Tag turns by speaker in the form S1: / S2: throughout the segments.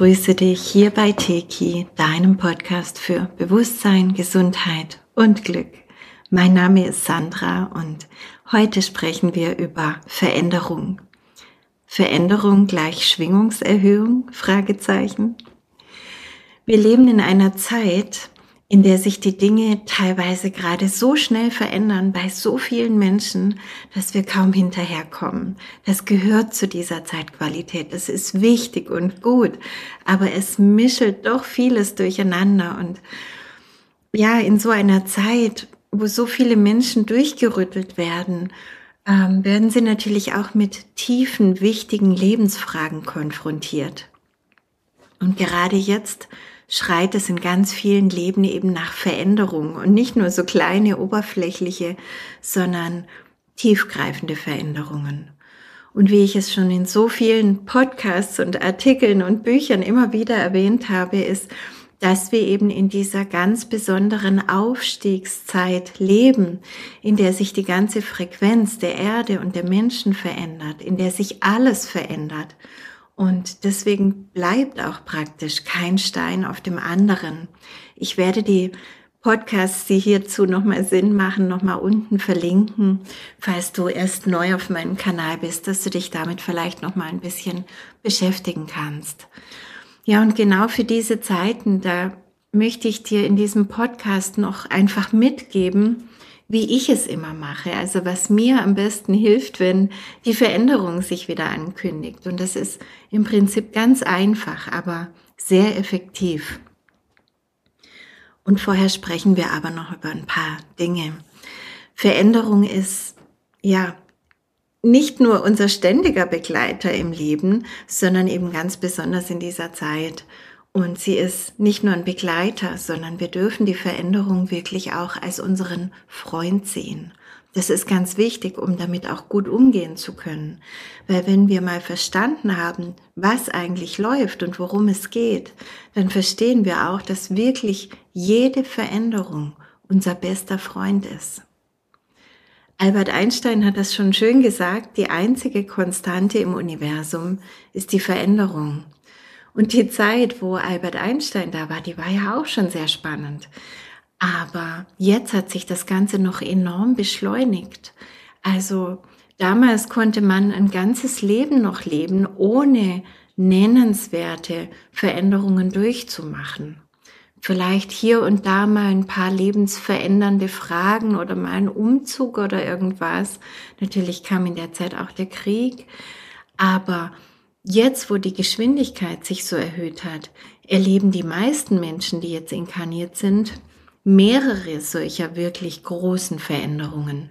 S1: begrüße dich hier bei Teki, deinem Podcast für Bewusstsein, Gesundheit und Glück. Mein Name ist Sandra und heute sprechen wir über Veränderung. Veränderung gleich Schwingungserhöhung? Fragezeichen. Wir leben in einer Zeit, in der sich die Dinge teilweise gerade so schnell verändern bei so vielen Menschen, dass wir kaum hinterherkommen. Das gehört zu dieser Zeitqualität. Das ist wichtig und gut, aber es mischelt doch vieles durcheinander und ja, in so einer Zeit, wo so viele Menschen durchgerüttelt werden, ähm, werden sie natürlich auch mit tiefen, wichtigen Lebensfragen konfrontiert. Und gerade jetzt schreit es in ganz vielen Leben eben nach Veränderung und nicht nur so kleine, oberflächliche, sondern tiefgreifende Veränderungen. Und wie ich es schon in so vielen Podcasts und Artikeln und Büchern immer wieder erwähnt habe, ist, dass wir eben in dieser ganz besonderen Aufstiegszeit leben, in der sich die ganze Frequenz der Erde und der Menschen verändert, in der sich alles verändert und deswegen bleibt auch praktisch kein Stein auf dem anderen. Ich werde die Podcasts, die hierzu nochmal Sinn machen, nochmal unten verlinken, falls du erst neu auf meinem Kanal bist, dass du dich damit vielleicht nochmal ein bisschen beschäftigen kannst. Ja, und genau für diese Zeiten, da möchte ich dir in diesem Podcast noch einfach mitgeben, wie ich es immer mache, also was mir am besten hilft, wenn die Veränderung sich wieder ankündigt. Und das ist im Prinzip ganz einfach, aber sehr effektiv. Und vorher sprechen wir aber noch über ein paar Dinge. Veränderung ist, ja, nicht nur unser ständiger Begleiter im Leben, sondern eben ganz besonders in dieser Zeit. Und sie ist nicht nur ein Begleiter, sondern wir dürfen die Veränderung wirklich auch als unseren Freund sehen. Das ist ganz wichtig, um damit auch gut umgehen zu können. Weil wenn wir mal verstanden haben, was eigentlich läuft und worum es geht, dann verstehen wir auch, dass wirklich jede Veränderung unser bester Freund ist. Albert Einstein hat das schon schön gesagt, die einzige Konstante im Universum ist die Veränderung. Und die Zeit, wo Albert Einstein da war, die war ja auch schon sehr spannend. Aber jetzt hat sich das Ganze noch enorm beschleunigt. Also damals konnte man ein ganzes Leben noch leben, ohne nennenswerte Veränderungen durchzumachen. Vielleicht hier und da mal ein paar lebensverändernde Fragen oder mal ein Umzug oder irgendwas. Natürlich kam in der Zeit auch der Krieg. Aber Jetzt, wo die Geschwindigkeit sich so erhöht hat, erleben die meisten Menschen, die jetzt inkarniert sind, mehrere solcher wirklich großen Veränderungen.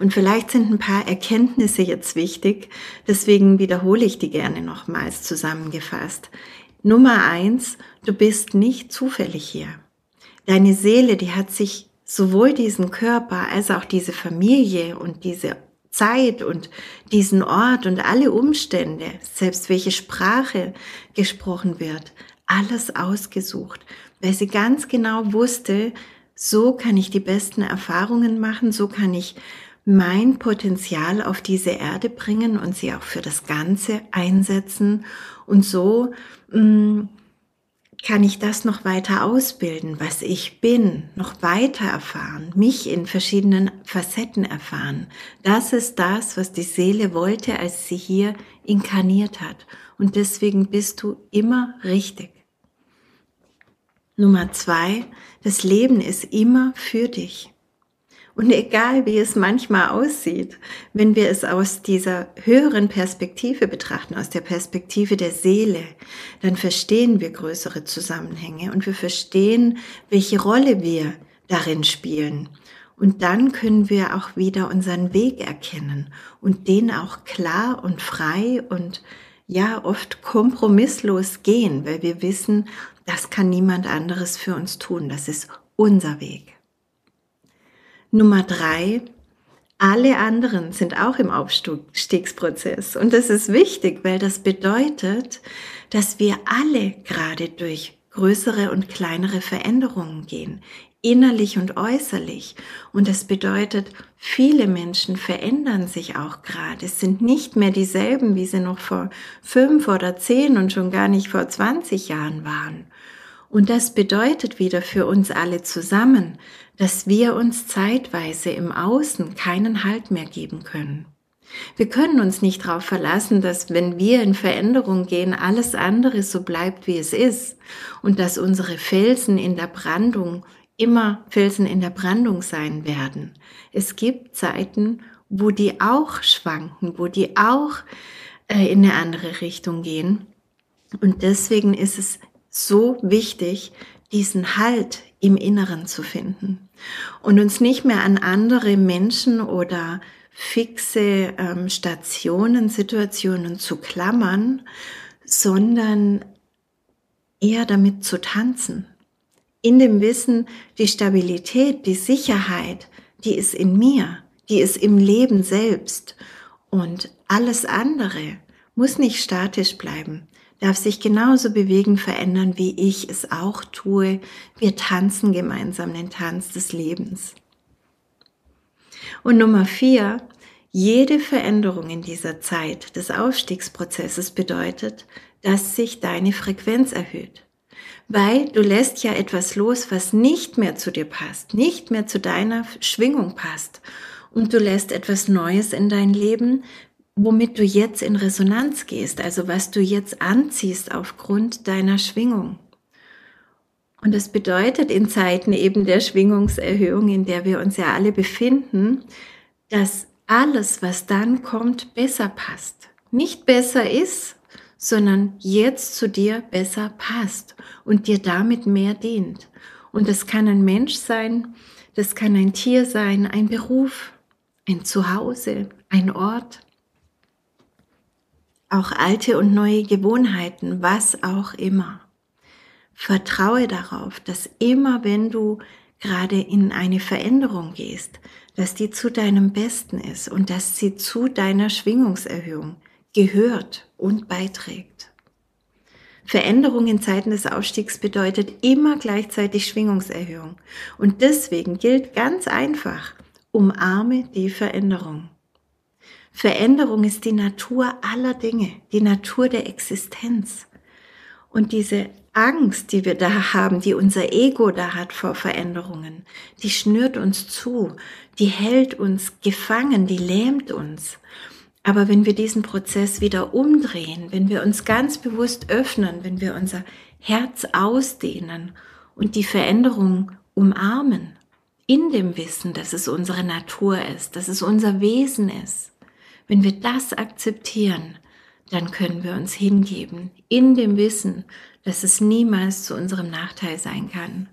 S1: Und vielleicht sind ein paar Erkenntnisse jetzt wichtig, deswegen wiederhole ich die gerne nochmals zusammengefasst. Nummer eins, du bist nicht zufällig hier. Deine Seele, die hat sich sowohl diesen Körper als auch diese Familie und diese Zeit und diesen Ort und alle Umstände, selbst welche Sprache gesprochen wird, alles ausgesucht, weil sie ganz genau wusste, so kann ich die besten Erfahrungen machen, so kann ich mein Potenzial auf diese Erde bringen und sie auch für das Ganze einsetzen. Und so mh, mm, kann ich das noch weiter ausbilden, was ich bin, noch weiter erfahren, mich in verschiedenen Facetten erfahren. Das ist das, was die Seele wollte, als sie hier inkarniert hat. Und deswegen bist du immer richtig. Nummer zwei, das Leben ist immer für dich. Und egal wie es manchmal aussieht, wenn wir es aus dieser höheren Perspektive betrachten, aus der Perspektive der Seele, dann verstehen wir größere Zusammenhänge und wir verstehen, welche Rolle wir darin spielen. Und dann können wir auch wieder unseren Weg erkennen und den auch klar und frei und ja oft kompromisslos gehen, weil wir wissen, das kann niemand anderes für uns tun. Das ist unser Weg. Nummer drei, alle anderen sind auch im Aufstiegsprozess. Und das ist wichtig, weil das bedeutet, dass wir alle gerade durch größere und kleinere Veränderungen gehen, innerlich und äußerlich. Und das bedeutet, viele Menschen verändern sich auch gerade. Es sind nicht mehr dieselben, wie sie noch vor fünf oder zehn und schon gar nicht vor 20 Jahren waren. Und das bedeutet wieder für uns alle zusammen, dass wir uns zeitweise im Außen keinen Halt mehr geben können. Wir können uns nicht darauf verlassen, dass wenn wir in Veränderung gehen, alles andere so bleibt, wie es ist und dass unsere Felsen in der Brandung immer Felsen in der Brandung sein werden. Es gibt Zeiten, wo die auch schwanken, wo die auch äh, in eine andere Richtung gehen. Und deswegen ist es so wichtig, diesen Halt im Inneren zu finden und uns nicht mehr an andere Menschen oder fixe ähm, Stationen, Situationen zu klammern, sondern eher damit zu tanzen, in dem Wissen, die Stabilität, die Sicherheit, die ist in mir, die ist im Leben selbst. Und alles andere muss nicht statisch bleiben, darf sich genauso bewegen, verändern, wie ich es auch tue. Wir tanzen gemeinsam den Tanz des Lebens. Und Nummer vier, jede Veränderung in dieser Zeit des Aufstiegsprozesses bedeutet, dass sich deine Frequenz erhöht weil du lässt ja etwas los, was nicht mehr zu dir passt, nicht mehr zu deiner Schwingung passt. Und du lässt etwas Neues in dein Leben, womit du jetzt in Resonanz gehst, also was du jetzt anziehst aufgrund deiner Schwingung. Und das bedeutet in Zeiten eben der Schwingungserhöhung, in der wir uns ja alle befinden, dass alles, was dann kommt, besser passt. Nicht besser ist, sondern jetzt zu dir besser passt und dir damit mehr dient. Und das kann ein Mensch sein, das kann ein Tier sein, ein Beruf, ein Zuhause, ein Ort, auch alte und neue Gewohnheiten, was auch immer. Vertraue darauf, dass immer wenn du gerade in eine Veränderung gehst, dass die zu deinem Besten ist und dass sie zu deiner Schwingungserhöhung gehört und beiträgt. Veränderung in Zeiten des Aufstiegs bedeutet immer gleichzeitig Schwingungserhöhung. Und deswegen gilt ganz einfach, umarme die Veränderung. Veränderung ist die Natur aller Dinge, die Natur der Existenz. Und diese Angst, die wir da haben, die unser Ego da hat vor Veränderungen, die schnürt uns zu, die hält uns gefangen, die lähmt uns. Aber wenn wir diesen Prozess wieder umdrehen, wenn wir uns ganz bewusst öffnen, wenn wir unser Herz ausdehnen und die Veränderung umarmen, in dem Wissen, dass es unsere Natur ist, dass es unser Wesen ist, wenn wir das akzeptieren, dann können wir uns hingeben, in dem Wissen, dass es niemals zu unserem Nachteil sein kann.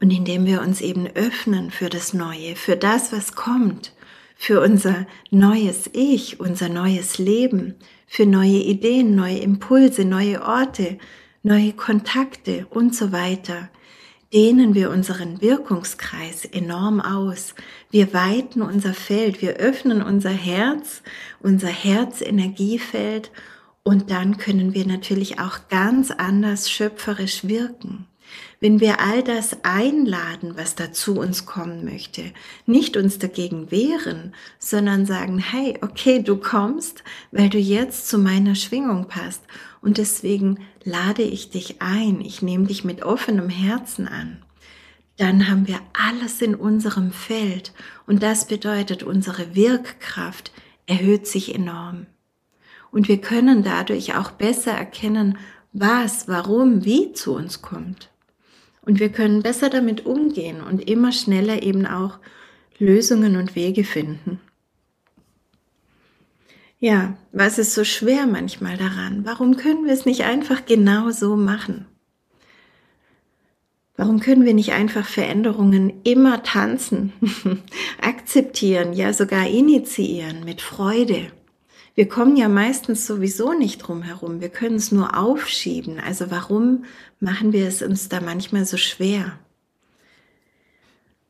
S1: Und indem wir uns eben öffnen für das Neue, für das, was kommt, für unser neues Ich, unser neues Leben, für neue Ideen, neue Impulse, neue Orte, neue Kontakte und so weiter, dehnen wir unseren Wirkungskreis enorm aus. Wir weiten unser Feld, wir öffnen unser Herz, unser Herzenergiefeld und dann können wir natürlich auch ganz anders schöpferisch wirken. Wenn wir all das einladen, was dazu uns kommen möchte, nicht uns dagegen wehren, sondern sagen, hey, okay, du kommst, weil du jetzt zu meiner Schwingung passt. Und deswegen lade ich dich ein, ich nehme dich mit offenem Herzen an. Dann haben wir alles in unserem Feld und das bedeutet, unsere Wirkkraft erhöht sich enorm. Und wir können dadurch auch besser erkennen, was, warum, wie zu uns kommt. Und wir können besser damit umgehen und immer schneller eben auch Lösungen und Wege finden. Ja, was ist so schwer manchmal daran? Warum können wir es nicht einfach genau so machen? Warum können wir nicht einfach Veränderungen immer tanzen, akzeptieren, ja sogar initiieren mit Freude? Wir kommen ja meistens sowieso nicht drum herum. Wir können es nur aufschieben. Also warum machen wir es uns da manchmal so schwer?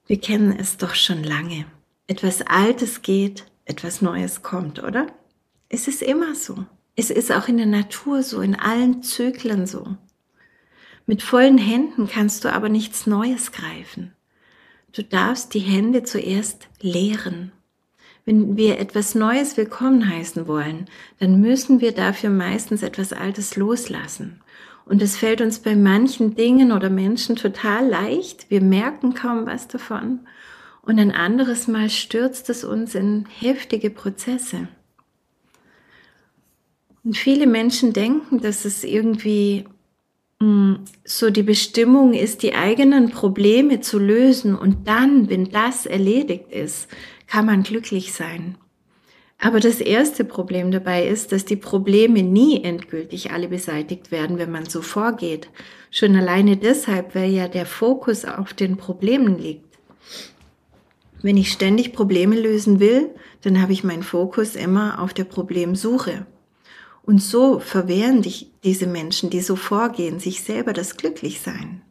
S1: Wir kennen es doch schon lange. Etwas Altes geht, etwas Neues kommt, oder? Es ist immer so. Es ist auch in der Natur so, in allen Zyklen so. Mit vollen Händen kannst du aber nichts Neues greifen. Du darfst die Hände zuerst leeren. Wenn wir etwas Neues willkommen heißen wollen, dann müssen wir dafür meistens etwas Altes loslassen. Und es fällt uns bei manchen Dingen oder Menschen total leicht. Wir merken kaum was davon. Und ein anderes Mal stürzt es uns in heftige Prozesse. Und viele Menschen denken, dass es irgendwie so die Bestimmung ist, die eigenen Probleme zu lösen. Und dann, wenn das erledigt ist, kann man glücklich sein. Aber das erste Problem dabei ist, dass die Probleme nie endgültig alle beseitigt werden, wenn man so vorgeht. Schon alleine deshalb, weil ja der Fokus auf den Problemen liegt. Wenn ich ständig Probleme lösen will, dann habe ich meinen Fokus immer auf der Problemsuche. Und so verwehren dich diese Menschen, die so vorgehen, sich selber das Glücklichsein.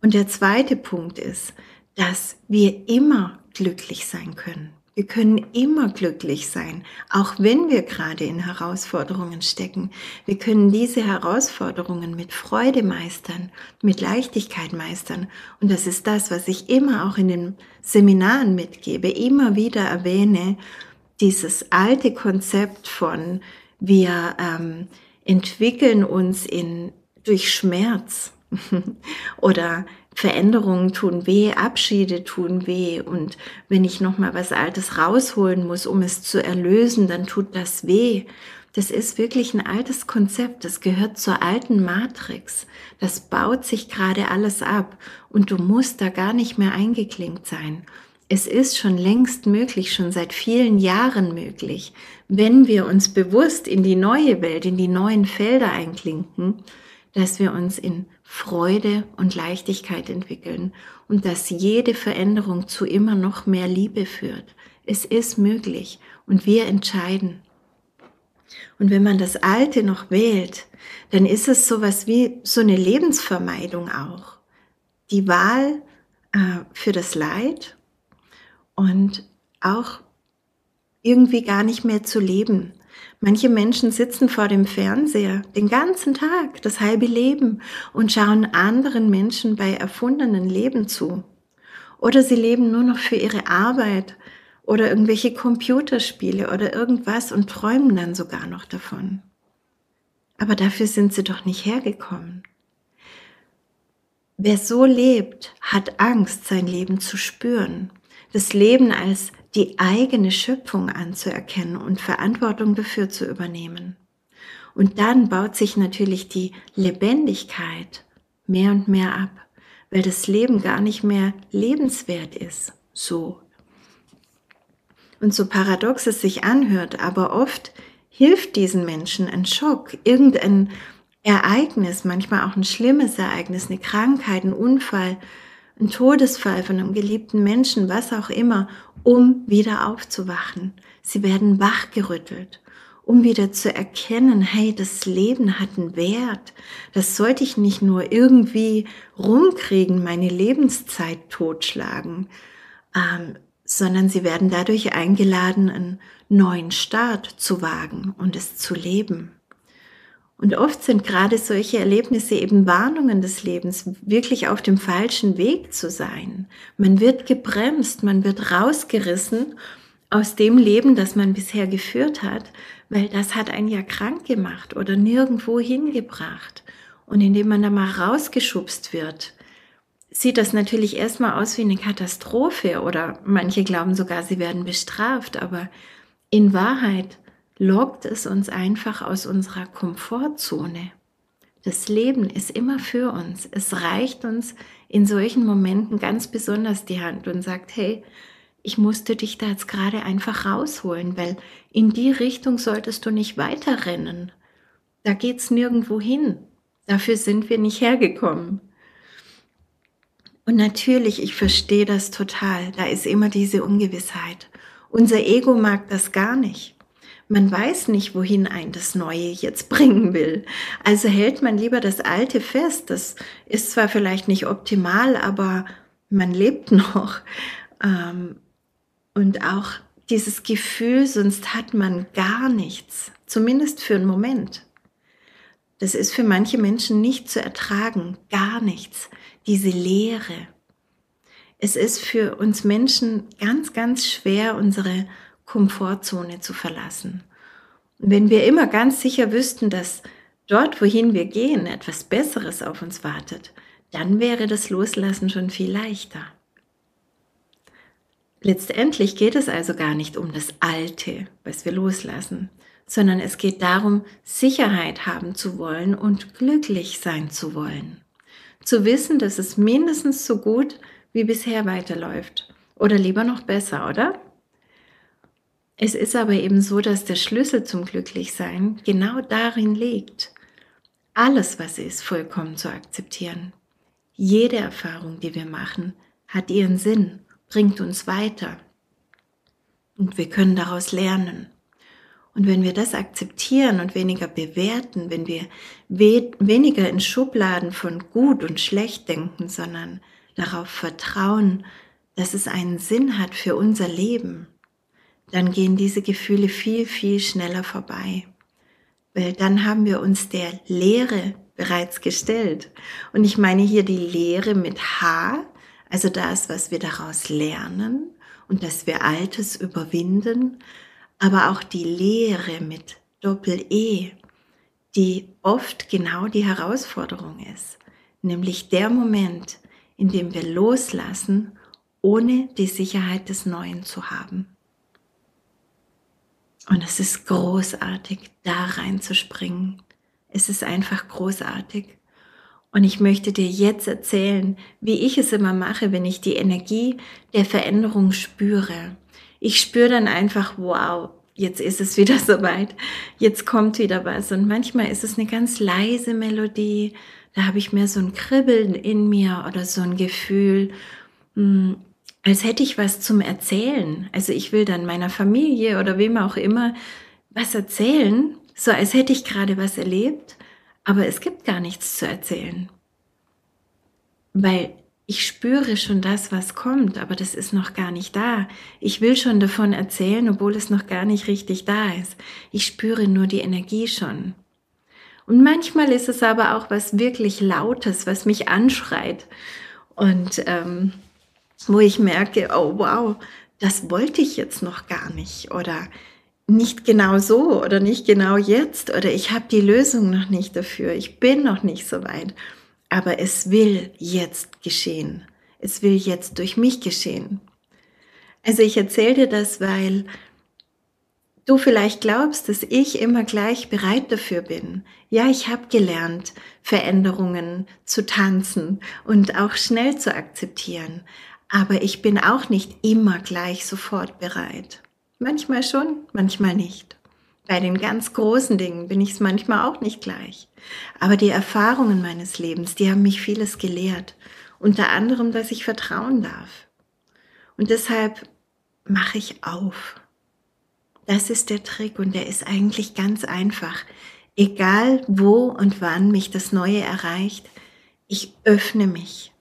S1: Und der zweite Punkt ist, dass wir immer glücklich sein können. Wir können immer glücklich sein, auch wenn wir gerade in Herausforderungen stecken. Wir können diese Herausforderungen mit Freude meistern, mit Leichtigkeit meistern. Und das ist das, was ich immer auch in den Seminaren mitgebe, immer wieder erwähne, dieses alte Konzept von wir ähm, entwickeln uns in, durch Schmerz oder Veränderungen tun weh, Abschiede tun weh und wenn ich noch mal was Altes rausholen muss, um es zu erlösen, dann tut das weh. Das ist wirklich ein altes Konzept, das gehört zur alten Matrix. Das baut sich gerade alles ab und du musst da gar nicht mehr eingeklinkt sein. Es ist schon längst möglich, schon seit vielen Jahren möglich, wenn wir uns bewusst in die neue Welt, in die neuen Felder einklinken, dass wir uns in Freude und Leichtigkeit entwickeln und dass jede Veränderung zu immer noch mehr Liebe führt. Es ist möglich und wir entscheiden. Und wenn man das Alte noch wählt, dann ist es sowas wie so eine Lebensvermeidung auch. Die Wahl äh, für das Leid und auch irgendwie gar nicht mehr zu leben. Manche Menschen sitzen vor dem Fernseher den ganzen Tag, das halbe Leben und schauen anderen Menschen bei erfundenen Leben zu. Oder sie leben nur noch für ihre Arbeit oder irgendwelche Computerspiele oder irgendwas und träumen dann sogar noch davon. Aber dafür sind sie doch nicht hergekommen. Wer so lebt, hat Angst, sein Leben zu spüren, das Leben als die eigene Schöpfung anzuerkennen und Verantwortung dafür zu übernehmen. Und dann baut sich natürlich die Lebendigkeit mehr und mehr ab, weil das Leben gar nicht mehr lebenswert ist, so. Und so paradox es sich anhört, aber oft hilft diesen Menschen ein Schock, irgendein Ereignis, manchmal auch ein schlimmes Ereignis, eine Krankheit, ein Unfall, ein Todesfall von einem geliebten Menschen, was auch immer, um wieder aufzuwachen. Sie werden wachgerüttelt, um wieder zu erkennen, hey, das Leben hat einen Wert. Das sollte ich nicht nur irgendwie rumkriegen, meine Lebenszeit totschlagen, ähm, sondern sie werden dadurch eingeladen, einen neuen Start zu wagen und es zu leben. Und oft sind gerade solche Erlebnisse eben Warnungen des Lebens, wirklich auf dem falschen Weg zu sein. Man wird gebremst, man wird rausgerissen aus dem Leben, das man bisher geführt hat, weil das hat einen ja krank gemacht oder nirgendwo hingebracht. Und indem man da mal rausgeschubst wird, sieht das natürlich erstmal aus wie eine Katastrophe oder manche glauben sogar, sie werden bestraft, aber in Wahrheit lockt es uns einfach aus unserer Komfortzone. Das Leben ist immer für uns. Es reicht uns in solchen Momenten ganz besonders die Hand und sagt, hey, ich musste dich da jetzt gerade einfach rausholen, weil in die Richtung solltest du nicht weiterrennen. Da geht's nirgendwo hin. Dafür sind wir nicht hergekommen. Und natürlich, ich verstehe das total. Da ist immer diese Ungewissheit. Unser Ego mag das gar nicht. Man weiß nicht, wohin ein das Neue jetzt bringen will. Also hält man lieber das Alte fest. Das ist zwar vielleicht nicht optimal, aber man lebt noch. Ähm, und auch dieses Gefühl, sonst hat man gar nichts, zumindest für einen Moment. Das ist für manche Menschen nicht zu ertragen, gar nichts. Diese Leere. Es ist für uns Menschen ganz, ganz schwer, unsere Komfortzone zu verlassen. Und wenn wir immer ganz sicher wüssten, dass dort, wohin wir gehen, etwas Besseres auf uns wartet, dann wäre das Loslassen schon viel leichter. Letztendlich geht es also gar nicht um das Alte, was wir loslassen, sondern es geht darum, Sicherheit haben zu wollen und glücklich sein zu wollen. Zu wissen, dass es mindestens so gut wie bisher weiterläuft oder lieber noch besser, oder? Es ist aber eben so, dass der Schlüssel zum Glücklichsein genau darin liegt, alles, was ist, vollkommen zu akzeptieren. Jede Erfahrung, die wir machen, hat ihren Sinn, bringt uns weiter. Und wir können daraus lernen. Und wenn wir das akzeptieren und weniger bewerten, wenn wir we weniger in Schubladen von gut und schlecht denken, sondern darauf vertrauen, dass es einen Sinn hat für unser Leben, dann gehen diese Gefühle viel, viel schneller vorbei. Weil dann haben wir uns der Lehre bereits gestellt. Und ich meine hier die Lehre mit H, also das, was wir daraus lernen und dass wir Altes überwinden, aber auch die Lehre mit Doppel-E, die oft genau die Herausforderung ist, nämlich der Moment, in dem wir loslassen, ohne die Sicherheit des Neuen zu haben. Und es ist großartig, da reinzuspringen. Es ist einfach großartig. Und ich möchte dir jetzt erzählen, wie ich es immer mache, wenn ich die Energie der Veränderung spüre ich spüre dann einfach, wow, jetzt ist es wieder soweit, jetzt kommt wieder was. Und manchmal ist es eine ganz leise Melodie, da habe ich mehr so ein Kribbeln in mir oder so ein Gefühl, hm, als hätte ich was zum Erzählen. Also ich will dann meiner Familie oder wem auch immer was erzählen, so als hätte ich gerade was erlebt, aber es gibt gar nichts zu erzählen. Weil ich spüre schon das, was kommt, aber das ist noch gar nicht da. Ich will schon davon erzählen, obwohl es noch gar nicht richtig da ist. Ich spüre nur die Energie schon. Und manchmal ist es aber auch was wirklich Lautes, was mich anschreit. Und ähm, wo ich merke, oh wow, das wollte ich jetzt noch gar nicht. Oder nicht genau so oder nicht genau jetzt. Oder ich habe die Lösung noch nicht dafür. Ich bin noch nicht so weit aber es will jetzt geschehen. Es will jetzt durch mich geschehen. Also ich erzähle dir das, weil du vielleicht glaubst, dass ich immer gleich bereit dafür bin. Ja, ich habe gelernt, Veränderungen zu tanzen und auch schnell zu akzeptieren. Aber ich bin auch nicht immer gleich sofort bereit. Manchmal schon, manchmal nicht. Bei den ganz großen Dingen bin ich es manchmal auch nicht gleich. Aber die Erfahrungen meines Lebens, die haben mich vieles gelehrt. Unter anderem, dass ich vertrauen darf. Und deshalb mache ich auf. Das ist der Trick und der ist eigentlich ganz einfach. Egal wo und wann mich das Neue erreicht, ich öffne mich.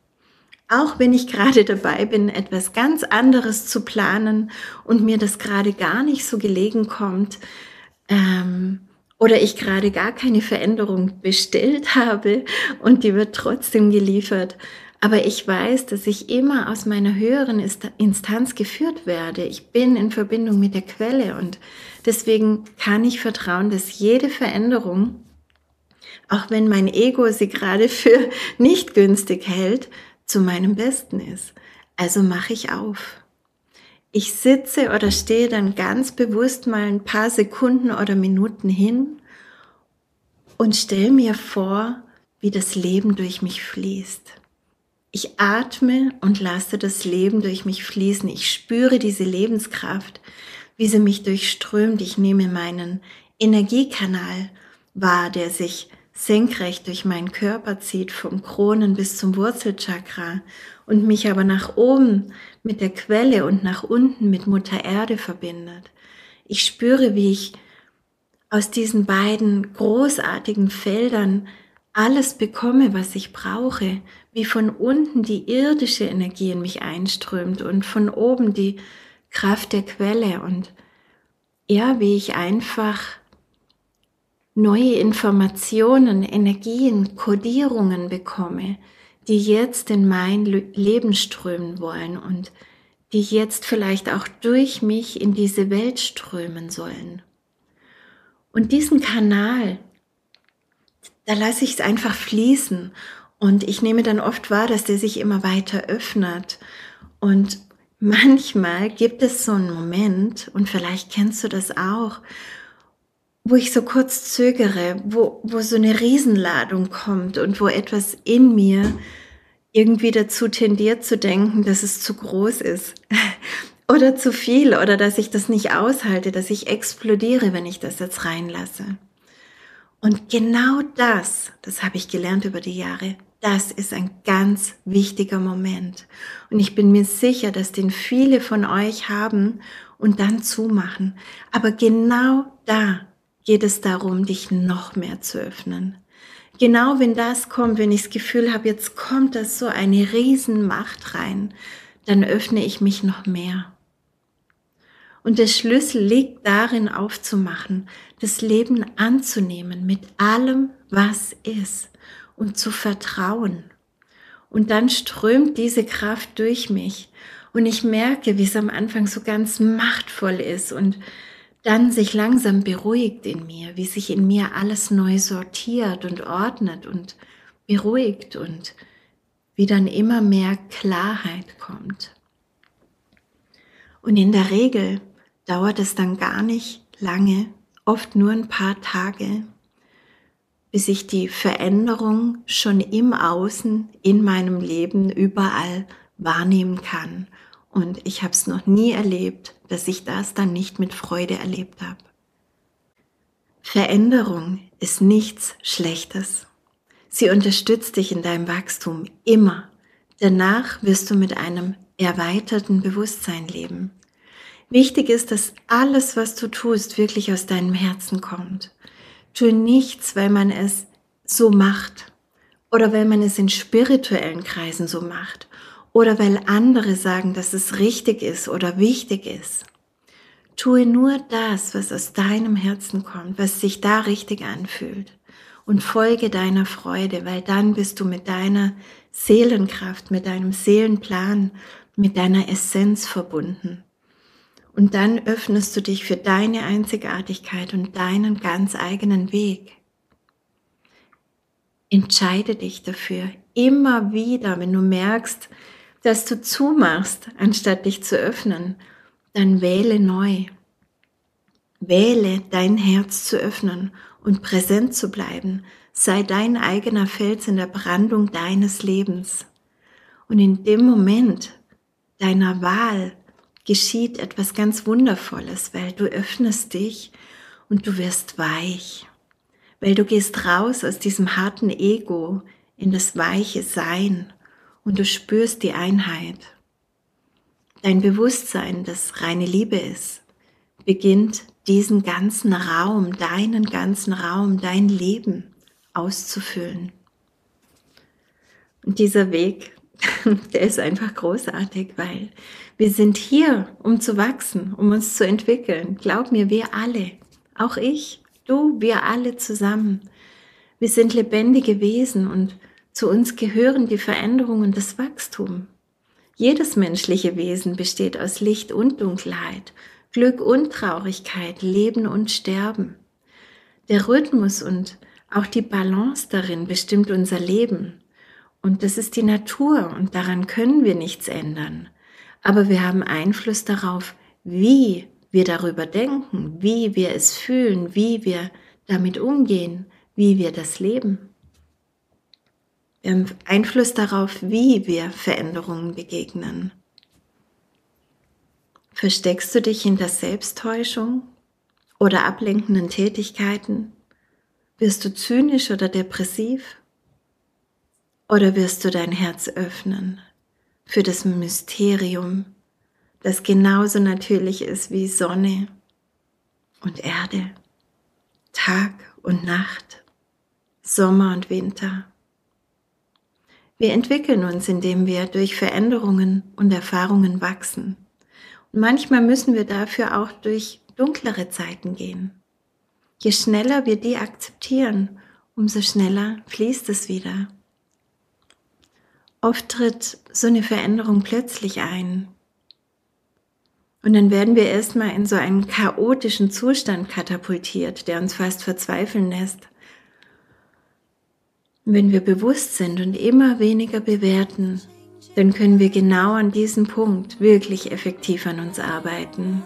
S1: Auch wenn ich gerade dabei bin, etwas ganz anderes zu planen und mir das gerade gar nicht so gelegen kommt, ähm, oder ich gerade gar keine Veränderung bestellt habe und die wird trotzdem geliefert. Aber ich weiß, dass ich immer aus meiner höheren Instanz geführt werde. Ich bin in Verbindung mit der Quelle und deswegen kann ich vertrauen, dass jede Veränderung, auch wenn mein Ego sie gerade für nicht günstig hält, zu meinem Besten ist. Also mache ich auf ich sitze oder stehe dann ganz bewusst mal ein paar Sekunden oder Minuten hin und stelle mir vor, wie das Leben durch mich fließt. Ich atme und lasse das Leben durch mich fließen. Ich spüre diese Lebenskraft, wie sie mich durchströmt. Ich nehme meinen Energiekanal wahr, der sich senkrecht durch meinen Körper zieht, vom Kronen bis zum Wurzelchakra und mich aber nach oben mit der Quelle und nach unten mit Mutter Erde verbindet. Ich spüre, wie ich aus diesen beiden großartigen Feldern alles bekomme, was ich brauche, wie von unten die irdische Energie in mich einströmt und von oben die Kraft der Quelle und ja, wie ich einfach neue Informationen, Energien, Kodierungen bekomme, die jetzt in mein Leben strömen wollen und die jetzt vielleicht auch durch mich in diese Welt strömen sollen. Und diesen Kanal, da lasse ich es einfach fließen und ich nehme dann oft wahr, dass der sich immer weiter öffnet und manchmal gibt es so einen Moment, und vielleicht kennst du das auch, wo ich so kurz zögere, wo, wo so eine Riesenladung kommt und wo etwas in mir irgendwie dazu tendiert zu denken, dass es zu groß ist oder zu viel oder dass ich das nicht aushalte, dass ich explodiere, wenn ich das jetzt reinlasse. Und genau das, das habe ich gelernt über die Jahre, das ist ein ganz wichtiger Moment. Und ich bin mir sicher, dass den viele von euch haben und dann zumachen. Aber genau da geht es darum, dich noch mehr zu öffnen. Genau wenn das kommt, wenn ich das Gefühl habe, jetzt kommt das so eine Riesenmacht rein, dann öffne ich mich noch mehr. Und der Schlüssel liegt darin aufzumachen, das Leben anzunehmen mit allem, was ist und zu vertrauen. Und dann strömt diese Kraft durch mich und ich merke, wie es am Anfang so ganz machtvoll ist und dann sich langsam beruhigt in mir, wie sich in mir alles neu sortiert und ordnet und beruhigt und wie dann immer mehr Klarheit kommt. Und in der Regel dauert es dann gar nicht lange, oft nur ein paar Tage, bis ich die Veränderung schon im Außen, in meinem Leben, überall wahrnehmen kann. Und ich habe es noch nie erlebt, dass ich das dann nicht mit Freude erlebt habe. Veränderung ist nichts Schlechtes. Sie unterstützt dich in deinem Wachstum immer. Danach wirst du mit einem erweiterten Bewusstsein leben. Wichtig ist, dass alles, was du tust, wirklich aus deinem Herzen kommt. Tue nichts, weil man es so macht oder weil man es in spirituellen Kreisen so macht oder weil andere sagen, dass es richtig ist oder wichtig ist. Tue nur das, was aus deinem Herzen kommt, was sich da richtig anfühlt und folge deiner Freude, weil dann bist du mit deiner Seelenkraft, mit deinem Seelenplan, mit deiner Essenz verbunden. Und dann öffnest du dich für deine Einzigartigkeit und deinen ganz eigenen Weg. Entscheide dich dafür immer wieder, wenn du merkst, dass du zumachst, anstatt dich zu öffnen, dann wähle neu. Wähle dein Herz zu öffnen und präsent zu bleiben. Sei dein eigener Fels in der Brandung deines Lebens. Und in dem Moment deiner Wahl geschieht etwas ganz Wundervolles, weil du öffnest dich und du wirst weich, weil du gehst raus aus diesem harten Ego in das weiche Sein und du spürst die Einheit. Dein Bewusstsein, das reine Liebe ist, beginnt diesen ganzen Raum, deinen ganzen Raum, dein Leben auszufüllen. Und dieser Weg, der ist einfach großartig, weil wir sind hier, um zu wachsen, um uns zu entwickeln. Glaub mir, wir alle, auch ich, du, wir alle zusammen. Wir sind lebendige Wesen und zu uns gehören die Veränderung und das Wachstum. Jedes menschliche Wesen besteht aus Licht und Dunkelheit, Glück und Traurigkeit, Leben und Sterben. Der Rhythmus und auch die Balance darin bestimmt unser Leben. Und das ist die Natur und daran können wir nichts ändern aber wir haben Einfluss darauf, wie wir darüber denken, wie wir es fühlen, wie wir damit umgehen, wie wir das leben. Haben Einfluss darauf, wie wir Veränderungen begegnen. Versteckst du dich hinter Selbsttäuschung oder ablenkenden Tätigkeiten? Wirst du zynisch oder depressiv? Oder wirst du dein Herz öffnen für das Mysterium, das genauso natürlich ist wie Sonne und Erde, Tag und Nacht, Sommer und Winter. Wir entwickeln uns, indem wir durch Veränderungen und Erfahrungen wachsen. Und manchmal müssen wir dafür auch durch dunklere Zeiten gehen. Je schneller wir die akzeptieren, umso schneller fließt es wieder. Oft tritt so eine Veränderung plötzlich ein. Und dann werden wir erstmal in so einen chaotischen Zustand katapultiert, der uns fast verzweifeln lässt. Wenn wir bewusst sind und immer weniger bewerten, dann können wir genau an diesem Punkt wirklich effektiv an uns arbeiten.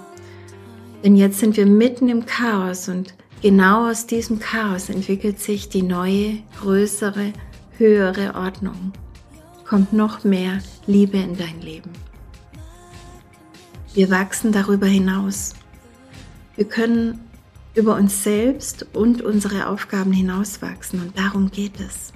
S1: Denn jetzt sind wir mitten im Chaos und genau aus diesem Chaos entwickelt sich die neue, größere, höhere Ordnung. Kommt noch mehr Liebe in dein Leben. Wir wachsen darüber hinaus. Wir können über uns selbst und unsere Aufgaben hinauswachsen und darum geht es.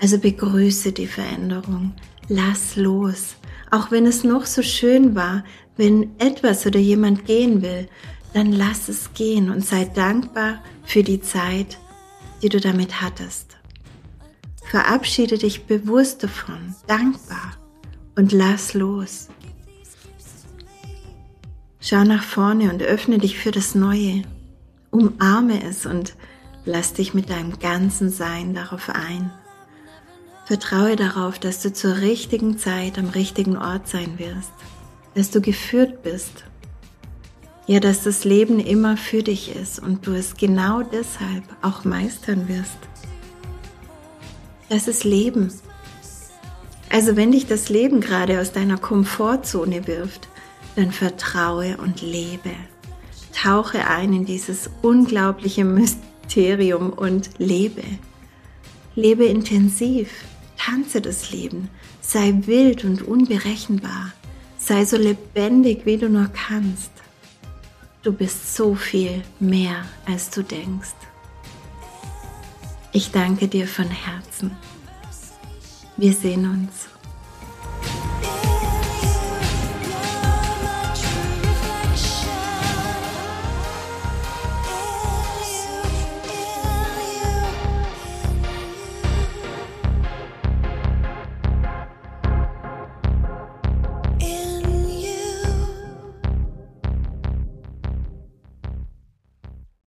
S1: Also begrüße die Veränderung, lass los, auch wenn es noch so schön war, wenn etwas oder jemand gehen will, dann lass es gehen und sei dankbar für die Zeit, die du damit hattest. Verabschiede dich bewusst davon, dankbar und lass los. Schau nach vorne und öffne dich für das Neue. Umarme es und lass dich mit deinem ganzen Sein darauf ein. Vertraue darauf, dass du zur richtigen Zeit am richtigen Ort sein wirst dass du geführt bist. Ja, dass das Leben immer für dich ist und du es genau deshalb auch meistern wirst. Das ist Leben. Also wenn dich das Leben gerade aus deiner Komfortzone wirft, dann vertraue und lebe. Tauche ein in dieses unglaubliche Mysterium und lebe. Lebe intensiv, tanze das Leben, sei wild und unberechenbar. Sei so lebendig, wie du nur kannst. Du bist so viel mehr, als du denkst. Ich danke dir von Herzen. Wir sehen uns.